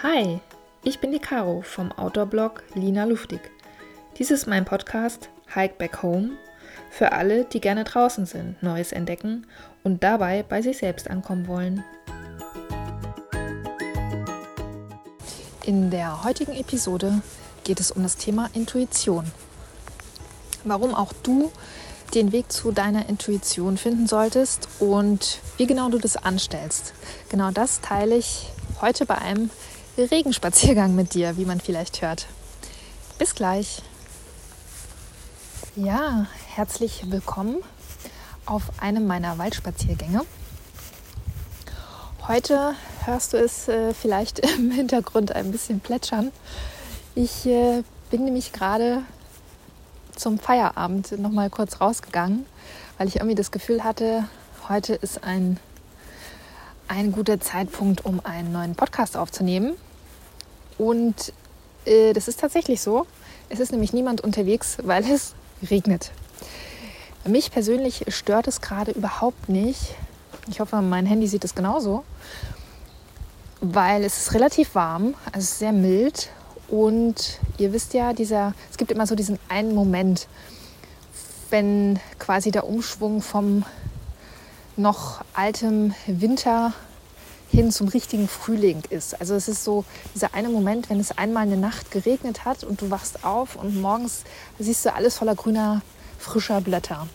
Hi, ich bin die Caro vom Outdoor-Blog Lina Luftig. Dies ist mein Podcast Hike Back Home für alle, die gerne draußen sind, Neues entdecken und dabei bei sich selbst ankommen wollen. In der heutigen Episode geht es um das Thema Intuition. Warum auch du den Weg zu deiner Intuition finden solltest und wie genau du das anstellst. Genau das teile ich heute bei einem Regenspaziergang mit dir, wie man vielleicht hört. Bis gleich. Ja, herzlich willkommen auf einem meiner Waldspaziergänge. Heute hörst du es äh, vielleicht im Hintergrund ein bisschen plätschern. Ich äh, bin nämlich gerade zum Feierabend noch mal kurz rausgegangen, weil ich irgendwie das Gefühl hatte, heute ist ein, ein guter Zeitpunkt, um einen neuen Podcast aufzunehmen. Und äh, das ist tatsächlich so. Es ist nämlich niemand unterwegs, weil es regnet. Mich persönlich stört es gerade überhaupt nicht. Ich hoffe, mein Handy sieht es genauso. Weil es ist relativ warm, also sehr mild und ihr wisst ja, dieser, es gibt immer so diesen einen Moment, wenn quasi der Umschwung vom noch altem Winter hin zum richtigen Frühling ist. Also es ist so dieser eine Moment, wenn es einmal eine Nacht geregnet hat und du wachst auf und morgens siehst du alles voller grüner, frischer Blätter.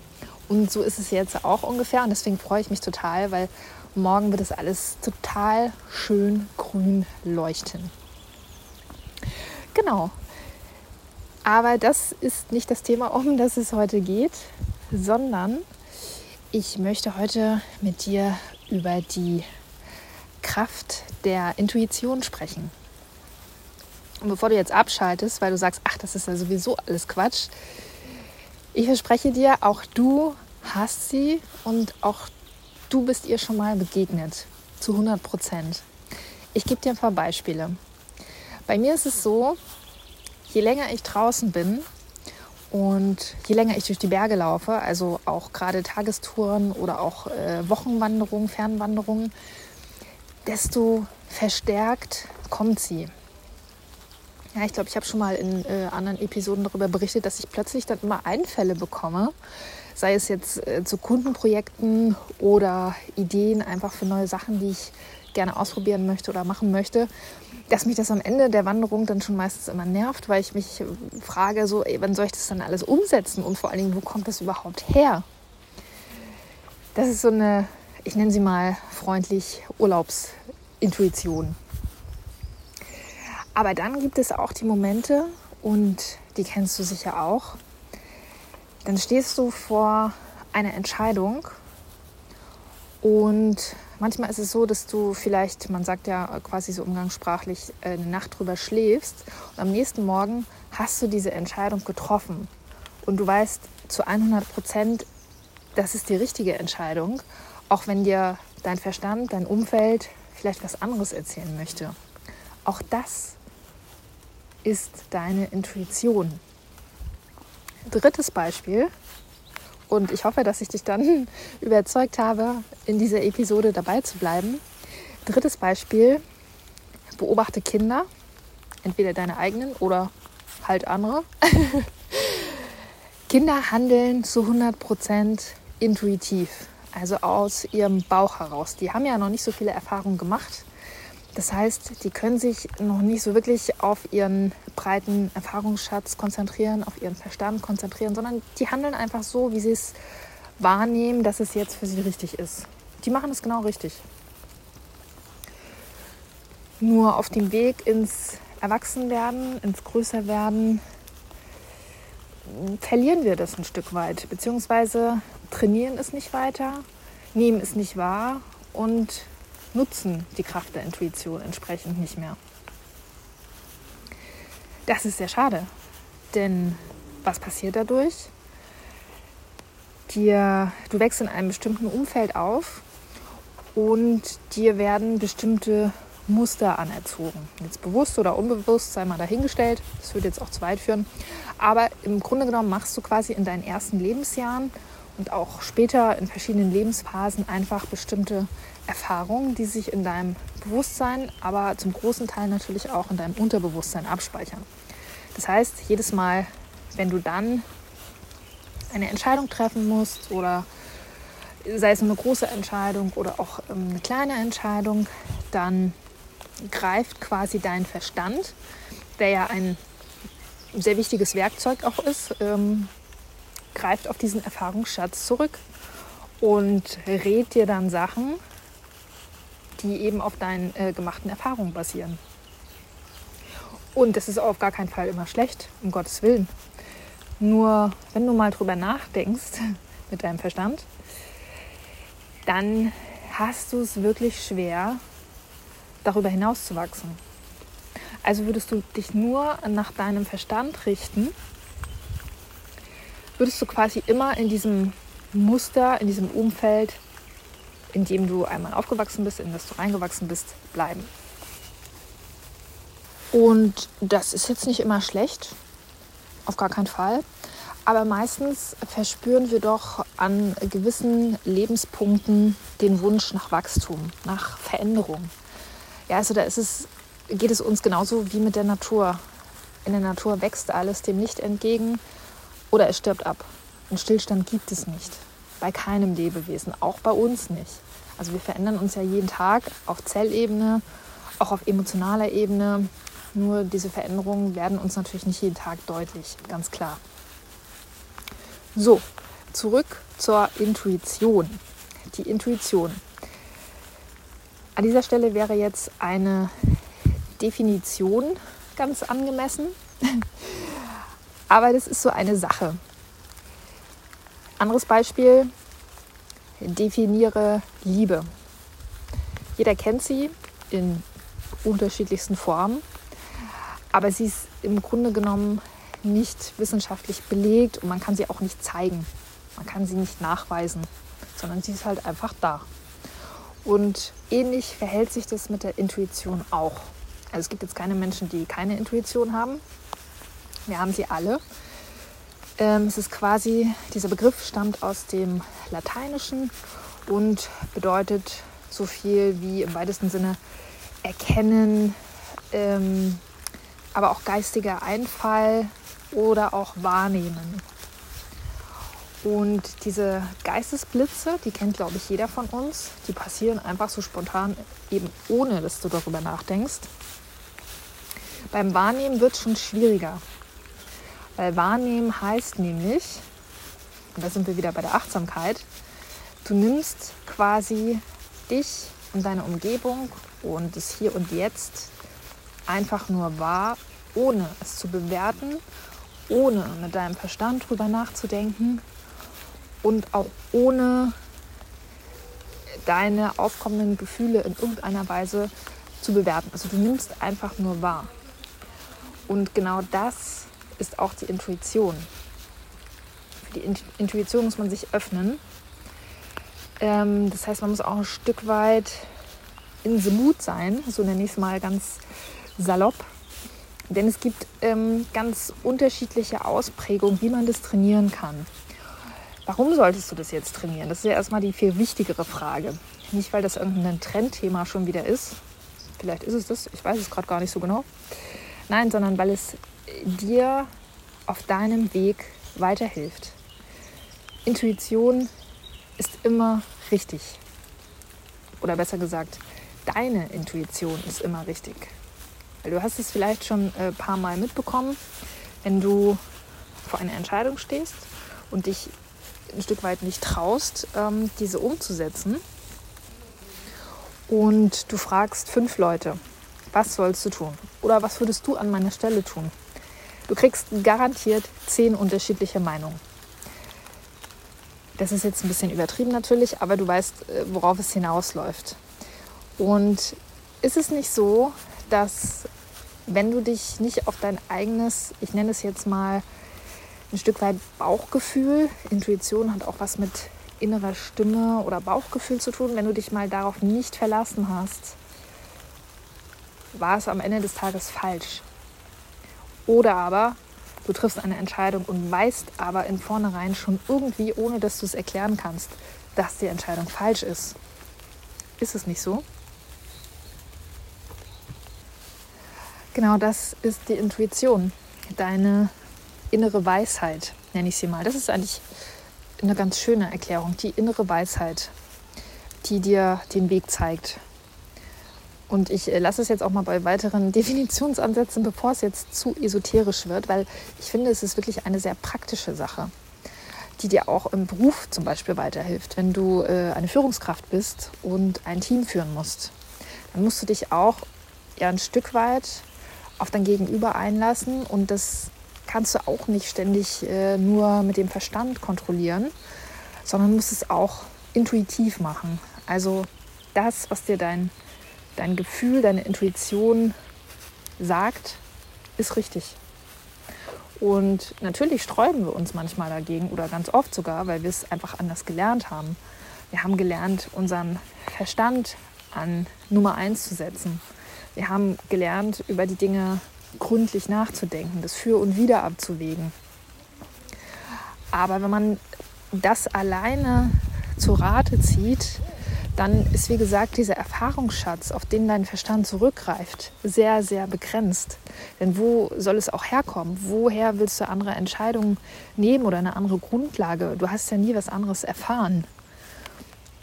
Und so ist es jetzt auch ungefähr und deswegen freue ich mich total, weil morgen wird es alles total schön grün leuchten. Genau. Aber das ist nicht das Thema, um das es heute geht, sondern ich möchte heute mit dir über die Kraft der Intuition sprechen. Und bevor du jetzt abschaltest, weil du sagst, ach, das ist ja sowieso alles Quatsch, ich verspreche dir, auch du hast sie und auch du bist ihr schon mal begegnet, zu 100 Prozent. Ich gebe dir ein paar Beispiele. Bei mir ist es so, je länger ich draußen bin und je länger ich durch die Berge laufe, also auch gerade Tagestouren oder auch äh, Wochenwanderungen, Fernwanderungen, desto verstärkt kommt sie. Ja, ich glaube, ich habe schon mal in äh, anderen Episoden darüber berichtet, dass ich plötzlich dann immer Einfälle bekomme, sei es jetzt äh, zu Kundenprojekten oder Ideen einfach für neue Sachen, die ich gerne ausprobieren möchte oder machen möchte, dass mich das am Ende der Wanderung dann schon meistens immer nervt, weil ich mich frage, so, ey, wann soll ich das dann alles umsetzen und vor allen Dingen, wo kommt das überhaupt her? Das ist so eine, ich nenne sie mal freundlich Urlaubsintuition. Aber dann gibt es auch die Momente, und die kennst du sicher auch, dann stehst du vor einer Entscheidung und manchmal ist es so, dass du vielleicht, man sagt ja quasi so umgangssprachlich, äh, eine Nacht drüber schläfst und am nächsten Morgen hast du diese Entscheidung getroffen. Und du weißt zu 100 Prozent, das ist die richtige Entscheidung, auch wenn dir dein Verstand, dein Umfeld vielleicht was anderes erzählen möchte. Auch das ist deine Intuition. Drittes Beispiel, und ich hoffe, dass ich dich dann überzeugt habe, in dieser Episode dabei zu bleiben. Drittes Beispiel, beobachte Kinder, entweder deine eigenen oder halt andere. Kinder handeln zu 100% intuitiv, also aus ihrem Bauch heraus. Die haben ja noch nicht so viele Erfahrungen gemacht das heißt, die können sich noch nicht so wirklich auf ihren breiten Erfahrungsschatz konzentrieren, auf ihren Verstand konzentrieren, sondern die handeln einfach so, wie sie es wahrnehmen, dass es jetzt für sie richtig ist. Die machen es genau richtig. Nur auf dem Weg ins Erwachsenwerden, ins Größerwerden, verlieren wir das ein Stück weit, beziehungsweise trainieren es nicht weiter, nehmen es nicht wahr und nutzen die Kraft der Intuition entsprechend nicht mehr. Das ist sehr schade, denn was passiert dadurch? Dir, du wächst in einem bestimmten Umfeld auf und dir werden bestimmte Muster anerzogen. Jetzt bewusst oder unbewusst, sei mal dahingestellt, das würde jetzt auch zu weit führen. Aber im Grunde genommen machst du quasi in deinen ersten Lebensjahren und auch später in verschiedenen Lebensphasen einfach bestimmte Erfahrungen, die sich in deinem Bewusstsein, aber zum großen Teil natürlich auch in deinem Unterbewusstsein abspeichern. Das heißt, jedes Mal, wenn du dann eine Entscheidung treffen musst oder sei es eine große Entscheidung oder auch ähm, eine kleine Entscheidung, dann greift quasi dein Verstand, der ja ein sehr wichtiges Werkzeug auch ist, ähm, greift auf diesen Erfahrungsschatz zurück und rät dir dann Sachen, die eben auf deinen äh, gemachten Erfahrungen basieren. Und das ist auf gar keinen Fall immer schlecht, um Gottes Willen. Nur wenn du mal drüber nachdenkst mit deinem Verstand, dann hast du es wirklich schwer, darüber hinaus zu wachsen. Also würdest du dich nur nach deinem Verstand richten, würdest du quasi immer in diesem Muster, in diesem Umfeld, in dem du einmal aufgewachsen bist, in das du reingewachsen bist, bleiben. Und das ist jetzt nicht immer schlecht, auf gar keinen Fall. Aber meistens verspüren wir doch an gewissen Lebenspunkten den Wunsch nach Wachstum, nach Veränderung. Ja, also da es, geht es uns genauso wie mit der Natur. In der Natur wächst alles dem Licht entgegen oder es stirbt ab. Einen Stillstand gibt es nicht. Bei keinem Lebewesen, auch bei uns nicht. Also wir verändern uns ja jeden Tag auf Zellebene, auch auf emotionaler Ebene. Nur diese Veränderungen werden uns natürlich nicht jeden Tag deutlich, ganz klar. So, zurück zur Intuition. Die Intuition. An dieser Stelle wäre jetzt eine Definition ganz angemessen. Aber das ist so eine Sache. Anderes Beispiel, definiere Liebe. Jeder kennt sie in unterschiedlichsten Formen, aber sie ist im Grunde genommen nicht wissenschaftlich belegt und man kann sie auch nicht zeigen. Man kann sie nicht nachweisen, sondern sie ist halt einfach da. Und ähnlich verhält sich das mit der Intuition auch. Also es gibt jetzt keine Menschen, die keine Intuition haben. Wir haben sie alle. Ähm, es ist quasi, dieser Begriff stammt aus dem Lateinischen und bedeutet so viel wie im weitesten Sinne erkennen, ähm, aber auch geistiger Einfall, oder auch wahrnehmen. Und diese Geistesblitze, die kennt, glaube ich, jeder von uns, die passieren einfach so spontan, eben ohne dass du darüber nachdenkst. Beim Wahrnehmen wird es schon schwieriger. Weil Wahrnehmen heißt nämlich, und da sind wir wieder bei der Achtsamkeit, du nimmst quasi dich und deine Umgebung und das Hier und Jetzt einfach nur wahr, ohne es zu bewerten ohne mit deinem Verstand drüber nachzudenken und auch ohne deine aufkommenden Gefühle in irgendeiner Weise zu bewerten. Also du nimmst einfach nur wahr. Und genau das ist auch die Intuition. Für die Intuition muss man sich öffnen. Ähm, das heißt, man muss auch ein Stück weit in the mood sein, so nenne ich es mal ganz salopp. Denn es gibt ähm, ganz unterschiedliche Ausprägungen, wie man das trainieren kann. Warum solltest du das jetzt trainieren? Das ist ja erstmal die viel wichtigere Frage. Nicht, weil das irgendein Trendthema schon wieder ist. Vielleicht ist es das, ich weiß es gerade gar nicht so genau. Nein, sondern weil es dir auf deinem Weg weiterhilft. Intuition ist immer richtig. Oder besser gesagt, deine Intuition ist immer richtig. Du hast es vielleicht schon ein äh, paar Mal mitbekommen, wenn du vor einer Entscheidung stehst und dich ein Stück weit nicht traust, ähm, diese umzusetzen. Und du fragst fünf Leute, was sollst du tun? Oder was würdest du an meiner Stelle tun? Du kriegst garantiert zehn unterschiedliche Meinungen. Das ist jetzt ein bisschen übertrieben natürlich, aber du weißt, äh, worauf es hinausläuft. Und ist es nicht so, dass wenn du dich nicht auf dein eigenes, ich nenne es jetzt mal ein Stück weit Bauchgefühl, Intuition hat auch was mit innerer Stimme oder Bauchgefühl zu tun, wenn du dich mal darauf nicht verlassen hast, war es am Ende des Tages falsch. Oder aber Du triffst eine Entscheidung und weißt aber in vornherein schon irgendwie, ohne dass du es erklären kannst, dass die Entscheidung falsch ist. Ist es nicht so? Genau das ist die Intuition, deine innere Weisheit, nenne ich sie mal. Das ist eigentlich eine ganz schöne Erklärung, die innere Weisheit, die dir den Weg zeigt. Und ich äh, lasse es jetzt auch mal bei weiteren Definitionsansätzen, bevor es jetzt zu esoterisch wird, weil ich finde, es ist wirklich eine sehr praktische Sache, die dir auch im Beruf zum Beispiel weiterhilft. Wenn du äh, eine Führungskraft bist und ein Team führen musst, dann musst du dich auch ja ein Stück weit auf dein Gegenüber einlassen und das kannst du auch nicht ständig äh, nur mit dem Verstand kontrollieren, sondern musst es auch intuitiv machen. Also das, was dir dein, dein Gefühl, deine Intuition sagt, ist richtig. Und natürlich sträuben wir uns manchmal dagegen oder ganz oft sogar, weil wir es einfach anders gelernt haben. Wir haben gelernt, unseren Verstand an Nummer eins zu setzen. Wir haben gelernt, über die Dinge gründlich nachzudenken, das Für und Wider abzuwägen. Aber wenn man das alleine zu Rate zieht, dann ist, wie gesagt, dieser Erfahrungsschatz, auf den dein Verstand zurückgreift, sehr, sehr begrenzt. Denn wo soll es auch herkommen? Woher willst du andere Entscheidungen nehmen oder eine andere Grundlage? Du hast ja nie was anderes erfahren.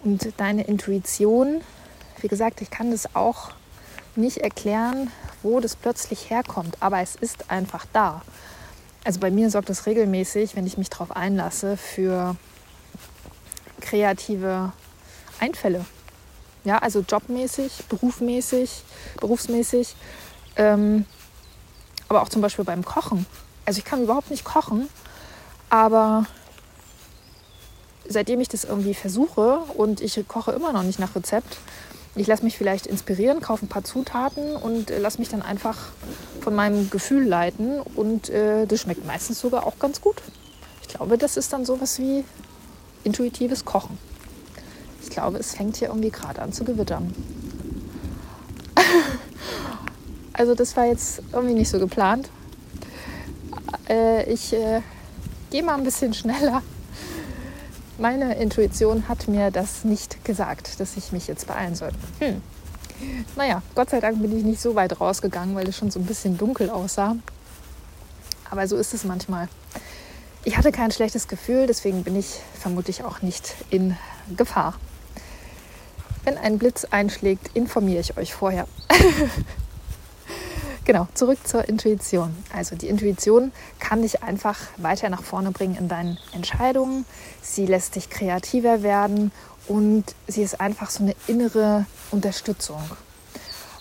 Und deine Intuition, wie gesagt, ich kann das auch nicht erklären, wo das plötzlich herkommt, aber es ist einfach da. Also bei mir sorgt es regelmäßig, wenn ich mich darauf einlasse, für kreative Einfälle. Ja, also jobmäßig, berufmäßig, berufsmäßig, ähm, aber auch zum Beispiel beim Kochen. Also ich kann überhaupt nicht kochen, aber seitdem ich das irgendwie versuche und ich koche immer noch nicht nach Rezept, ich lasse mich vielleicht inspirieren, kaufe ein paar Zutaten und äh, lasse mich dann einfach von meinem Gefühl leiten. Und äh, das schmeckt meistens sogar auch ganz gut. Ich glaube, das ist dann sowas wie intuitives Kochen. Ich glaube, es fängt hier irgendwie gerade an zu gewittern. also das war jetzt irgendwie nicht so geplant. Äh, ich äh, gehe mal ein bisschen schneller meine Intuition hat mir das nicht gesagt, dass ich mich jetzt beeilen soll. Hm. Naja, Gott sei Dank bin ich nicht so weit rausgegangen, weil es schon so ein bisschen dunkel aussah. Aber so ist es manchmal. Ich hatte kein schlechtes Gefühl, deswegen bin ich vermutlich auch nicht in Gefahr. Wenn ein Blitz einschlägt, informiere ich euch vorher. Genau, zurück zur Intuition. Also die Intuition kann dich einfach weiter nach vorne bringen in deinen Entscheidungen. Sie lässt dich kreativer werden und sie ist einfach so eine innere Unterstützung.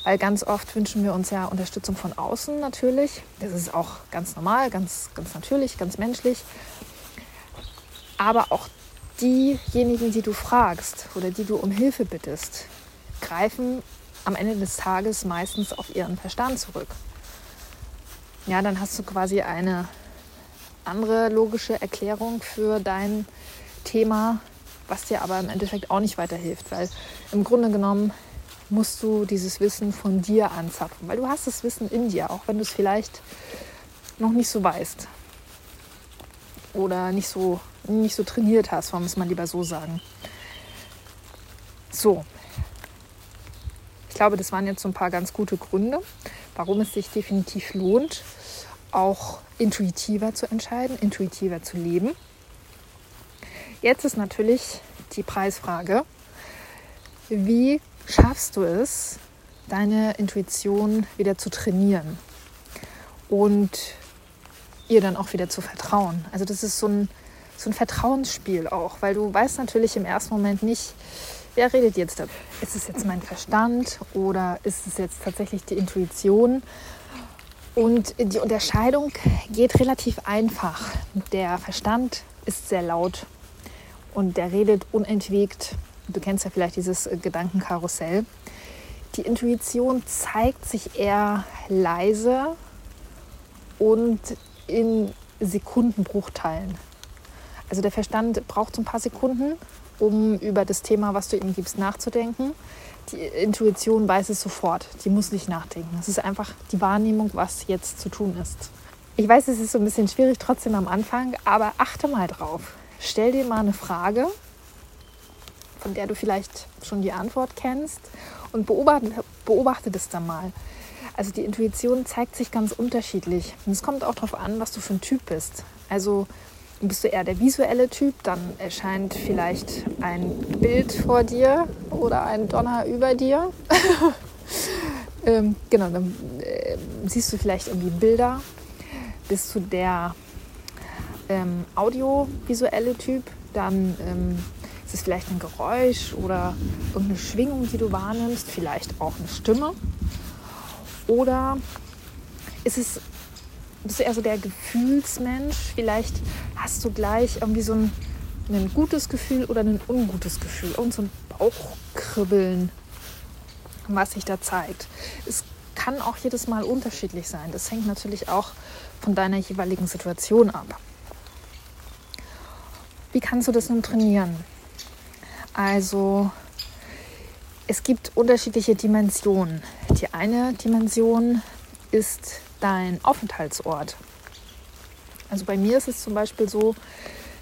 Weil ganz oft wünschen wir uns ja Unterstützung von außen natürlich. Das ist auch ganz normal, ganz, ganz natürlich, ganz menschlich. Aber auch diejenigen, die du fragst oder die du um Hilfe bittest, greifen am Ende des Tages meistens auf ihren Verstand zurück. Ja, dann hast du quasi eine andere logische Erklärung für dein Thema, was dir aber im Endeffekt auch nicht weiterhilft, weil im Grunde genommen musst du dieses Wissen von dir anzapfen, weil du hast das Wissen in dir, auch wenn du es vielleicht noch nicht so weißt oder nicht so, nicht so trainiert wir es mal lieber so sagen. So, glaube, das waren jetzt so ein paar ganz gute Gründe, warum es sich definitiv lohnt, auch intuitiver zu entscheiden, intuitiver zu leben. Jetzt ist natürlich die Preisfrage, wie schaffst du es, deine Intuition wieder zu trainieren und ihr dann auch wieder zu vertrauen? Also das ist so ein, so ein Vertrauensspiel auch, weil du weißt natürlich im ersten Moment nicht, wer redet jetzt da? Ist es jetzt mein Verstand oder ist es jetzt tatsächlich die Intuition? Und die Unterscheidung geht relativ einfach. Der Verstand ist sehr laut und der redet unentwegt. Du kennst ja vielleicht dieses Gedankenkarussell. Die Intuition zeigt sich eher leise und in Sekundenbruchteilen. Also der Verstand braucht so ein paar Sekunden um über das Thema, was du ihm gibst, nachzudenken. Die Intuition weiß es sofort, die muss nicht nachdenken. Es ist einfach die Wahrnehmung, was jetzt zu tun ist. Ich weiß, es ist so ein bisschen schwierig trotzdem am Anfang, aber achte mal drauf. Stell dir mal eine Frage, von der du vielleicht schon die Antwort kennst und beobachte, beobachte das dann mal. Also die Intuition zeigt sich ganz unterschiedlich. Und es kommt auch darauf an, was du für ein Typ bist. Also bist du eher der visuelle Typ, dann erscheint vielleicht ein Bild vor dir oder ein Donner über dir. ähm, genau, dann äh, siehst du vielleicht irgendwie Bilder. Bist du der ähm, audiovisuelle Typ, dann ähm, ist es vielleicht ein Geräusch oder irgendeine Schwingung, die du wahrnimmst, vielleicht auch eine Stimme. Oder ist es, bist du eher so der Gefühlsmensch? Vielleicht hast du gleich irgendwie so ein, ein gutes Gefühl oder ein ungutes Gefühl. Und so ein Bauchkribbeln, was sich da zeigt. Es kann auch jedes Mal unterschiedlich sein. Das hängt natürlich auch von deiner jeweiligen Situation ab. Wie kannst du das nun trainieren? Also es gibt unterschiedliche Dimensionen. Die eine Dimension ist dein Aufenthaltsort. Also bei mir ist es zum Beispiel so,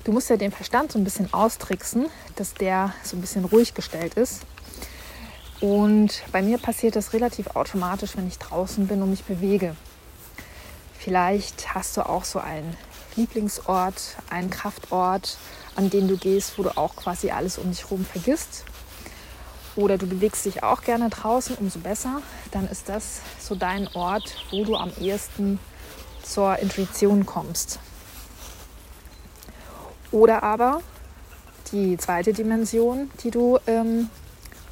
du musst ja den Verstand so ein bisschen austricksen, dass der so ein bisschen ruhig gestellt ist. Und bei mir passiert das relativ automatisch, wenn ich draußen bin und mich bewege. Vielleicht hast du auch so einen Lieblingsort, einen Kraftort, an den du gehst, wo du auch quasi alles um dich herum vergisst oder du bewegst dich auch gerne draußen, umso besser. Dann ist das so dein Ort, wo du am ehesten zur Intuition kommst. Oder aber die zweite Dimension, die du ähm,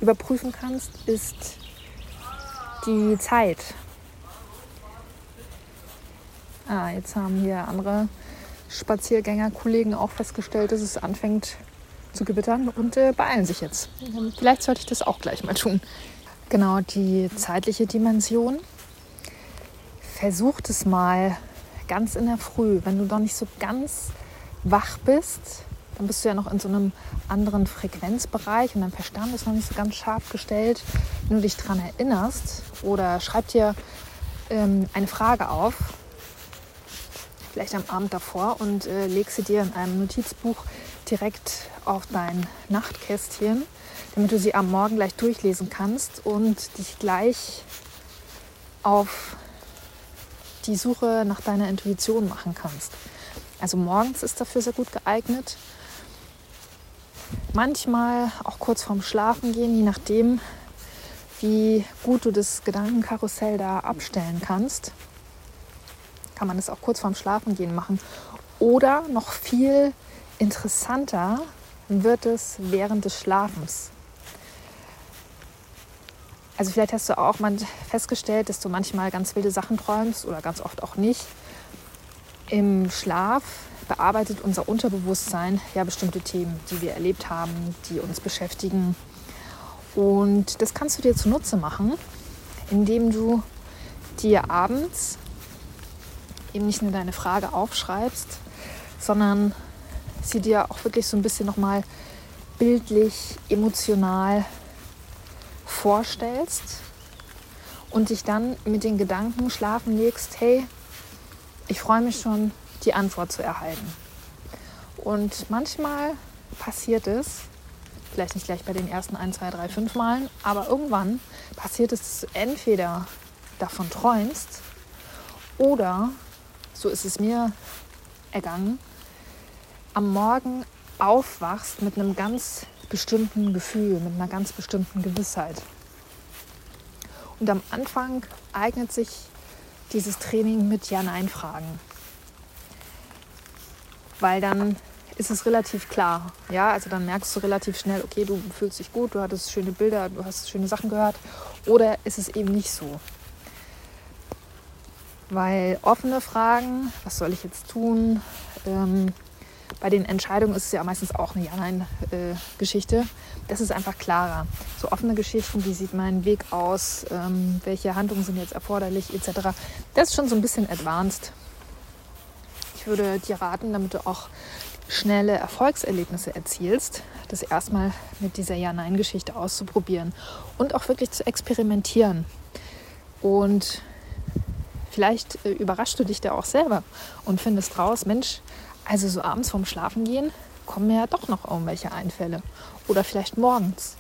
überprüfen kannst, ist die Zeit. Ah, jetzt haben hier andere Spaziergängerkollegen auch festgestellt, dass es anfängt zu gewittern und äh, beeilen sich jetzt. Vielleicht sollte ich das auch gleich mal tun. Genau, die zeitliche Dimension. Versucht es mal ganz in der Früh, wenn du noch nicht so ganz wach bist, dann bist du ja noch in so einem anderen Frequenzbereich und dein Verstand ist noch nicht so ganz scharf gestellt. Wenn du dich daran erinnerst oder schreib dir ähm, eine Frage auf, vielleicht am Abend davor und äh, leg sie dir in einem Notizbuch direkt auf dein Nachtkästchen, damit du sie am Morgen gleich durchlesen kannst und dich gleich auf die Suche nach deiner Intuition machen kannst. Also morgens ist dafür sehr gut geeignet. Manchmal auch kurz vorm Schlafen gehen, je nachdem, wie gut du das Gedankenkarussell da abstellen kannst, kann man das auch kurz vorm Schlafen gehen machen. Oder noch viel interessanter wird es während des Schlafens. Also vielleicht hast du auch mal festgestellt, dass du manchmal ganz wilde Sachen träumst oder ganz oft auch nicht. Im Schlaf bearbeitet unser Unterbewusstsein ja bestimmte Themen, die wir erlebt haben, die uns beschäftigen. Und das kannst du dir zunutze machen, indem du dir abends eben nicht nur deine Frage aufschreibst, sondern sie dir auch wirklich so ein bisschen nochmal bildlich, emotional vorstellst und dich dann mit den Gedanken schlafen legst, hey, ich freue mich schon, die Antwort zu erhalten. Und manchmal passiert es, vielleicht nicht gleich bei den ersten 1, 2, 3, 5 Malen, aber irgendwann passiert es, dass du entweder davon träumst oder, so ist es mir ergangen, am Morgen aufwachst mit einem ganz bestimmten Gefühl, mit einer ganz bestimmten Gewissheit. Und am Anfang eignet sich dieses Training mit Ja-Nein-Fragen. Weil dann ist es relativ klar. Ja, also dann merkst du relativ schnell, okay, du fühlst dich gut, du hattest schöne Bilder, du hast schöne Sachen gehört. Oder ist es eben nicht so? Weil offene Fragen, was soll ich jetzt tun? Ähm, bei den Entscheidungen ist es ja meistens auch eine Ja-Nein-Geschichte. Das ist einfach klarer. So offene Geschichten, wie sieht mein Weg aus, ähm, welche Handlungen sind jetzt erforderlich, etc. Das ist schon so ein bisschen advanced. Ich würde dir raten, damit du auch schnelle Erfolgserlebnisse erzielst, das erstmal mit dieser Ja-Nein-Geschichte auszuprobieren und auch wirklich zu experimentieren. Und Vielleicht äh, überraschst du dich da auch selber und findest raus, Mensch, also so abends vorm Schlafengehen kommen mir ja doch noch irgendwelche Einfälle. Oder vielleicht morgens.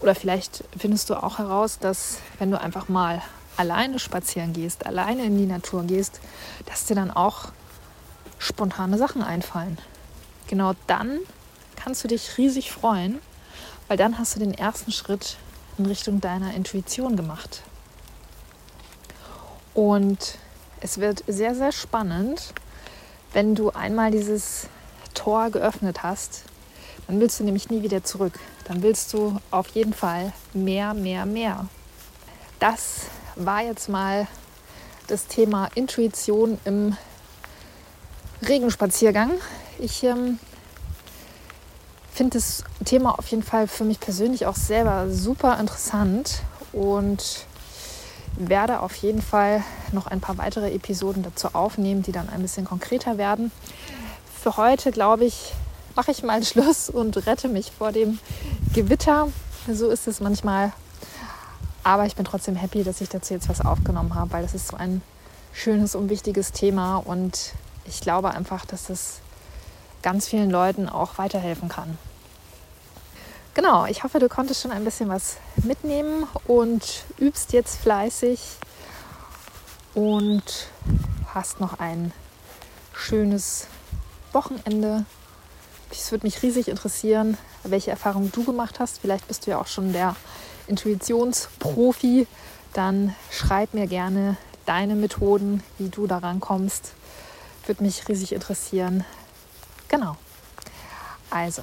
Oder vielleicht findest du auch heraus, dass wenn du einfach mal alleine spazieren gehst, alleine in die Natur gehst, dass dir dann auch spontane Sachen einfallen. Genau dann kannst du dich riesig freuen, weil dann hast du den ersten Schritt in Richtung deiner Intuition gemacht. Und es wird sehr, sehr spannend, wenn du einmal dieses Tor geöffnet hast. Dann willst du nämlich nie wieder zurück. Dann willst du auf jeden Fall mehr, mehr, mehr. Das war jetzt mal das Thema Intuition im Regenspaziergang. Ich ähm, finde das Thema auf jeden Fall für mich persönlich auch selber super interessant und werde auf jeden Fall noch ein paar weitere Episoden dazu aufnehmen, die dann ein bisschen konkreter werden. Für heute, glaube ich, mache ich mal Schluss und rette mich vor dem Gewitter. So ist es manchmal. Aber ich bin trotzdem happy, dass ich dazu jetzt was aufgenommen habe, weil das ist so ein schönes und wichtiges Thema und ich glaube einfach, dass es ganz vielen Leuten auch weiterhelfen kann. Genau, ich hoffe, du konntest schon ein bisschen was mitnehmen und übst jetzt fleißig und hast noch ein schönes Wochenende. Es würde mich riesig interessieren, welche Erfahrungen du gemacht hast. Vielleicht bist du ja auch schon der Intuitionsprofi. Dann schreib mir gerne deine Methoden, wie du daran kommst. Würde mich riesig interessieren. Genau. Also,